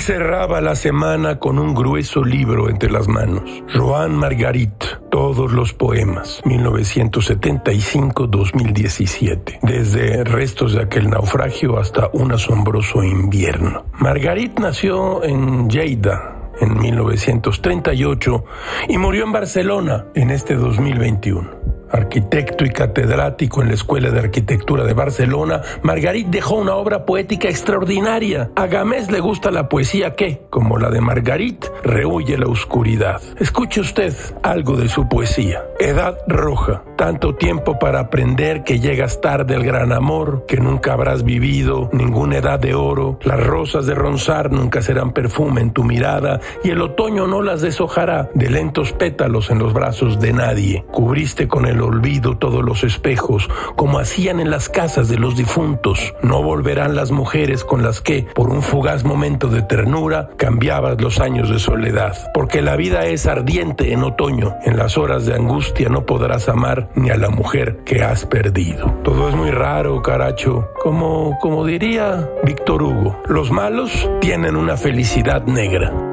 cerraba la semana con un grueso libro entre las manos. Joan Margarit, todos los poemas, 1975-2017. Desde restos de aquel naufragio hasta un asombroso invierno. Margarit nació en Lleida, en 1938 y murió en Barcelona en este 2021 arquitecto y catedrático en la Escuela de Arquitectura de Barcelona, Margarit dejó una obra poética extraordinaria. A Gamés le gusta la poesía que, como la de Margarit, rehuye la oscuridad. Escuche usted algo de su poesía. Edad roja, tanto tiempo para aprender que llegas tarde al gran amor, que nunca habrás vivido, ninguna edad de oro, las rosas de ronzar nunca serán perfume en tu mirada y el otoño no las deshojará de lentos pétalos en los brazos de nadie. Cubriste con el olvido todos los espejos, como hacían en las casas de los difuntos. No volverán las mujeres con las que, por un fugaz momento de ternura, cambiabas los años de soledad. Porque la vida es ardiente en otoño. En las horas de angustia no podrás amar ni a la mujer que has perdido. Todo es muy raro, caracho. Como, como diría Víctor Hugo, los malos tienen una felicidad negra.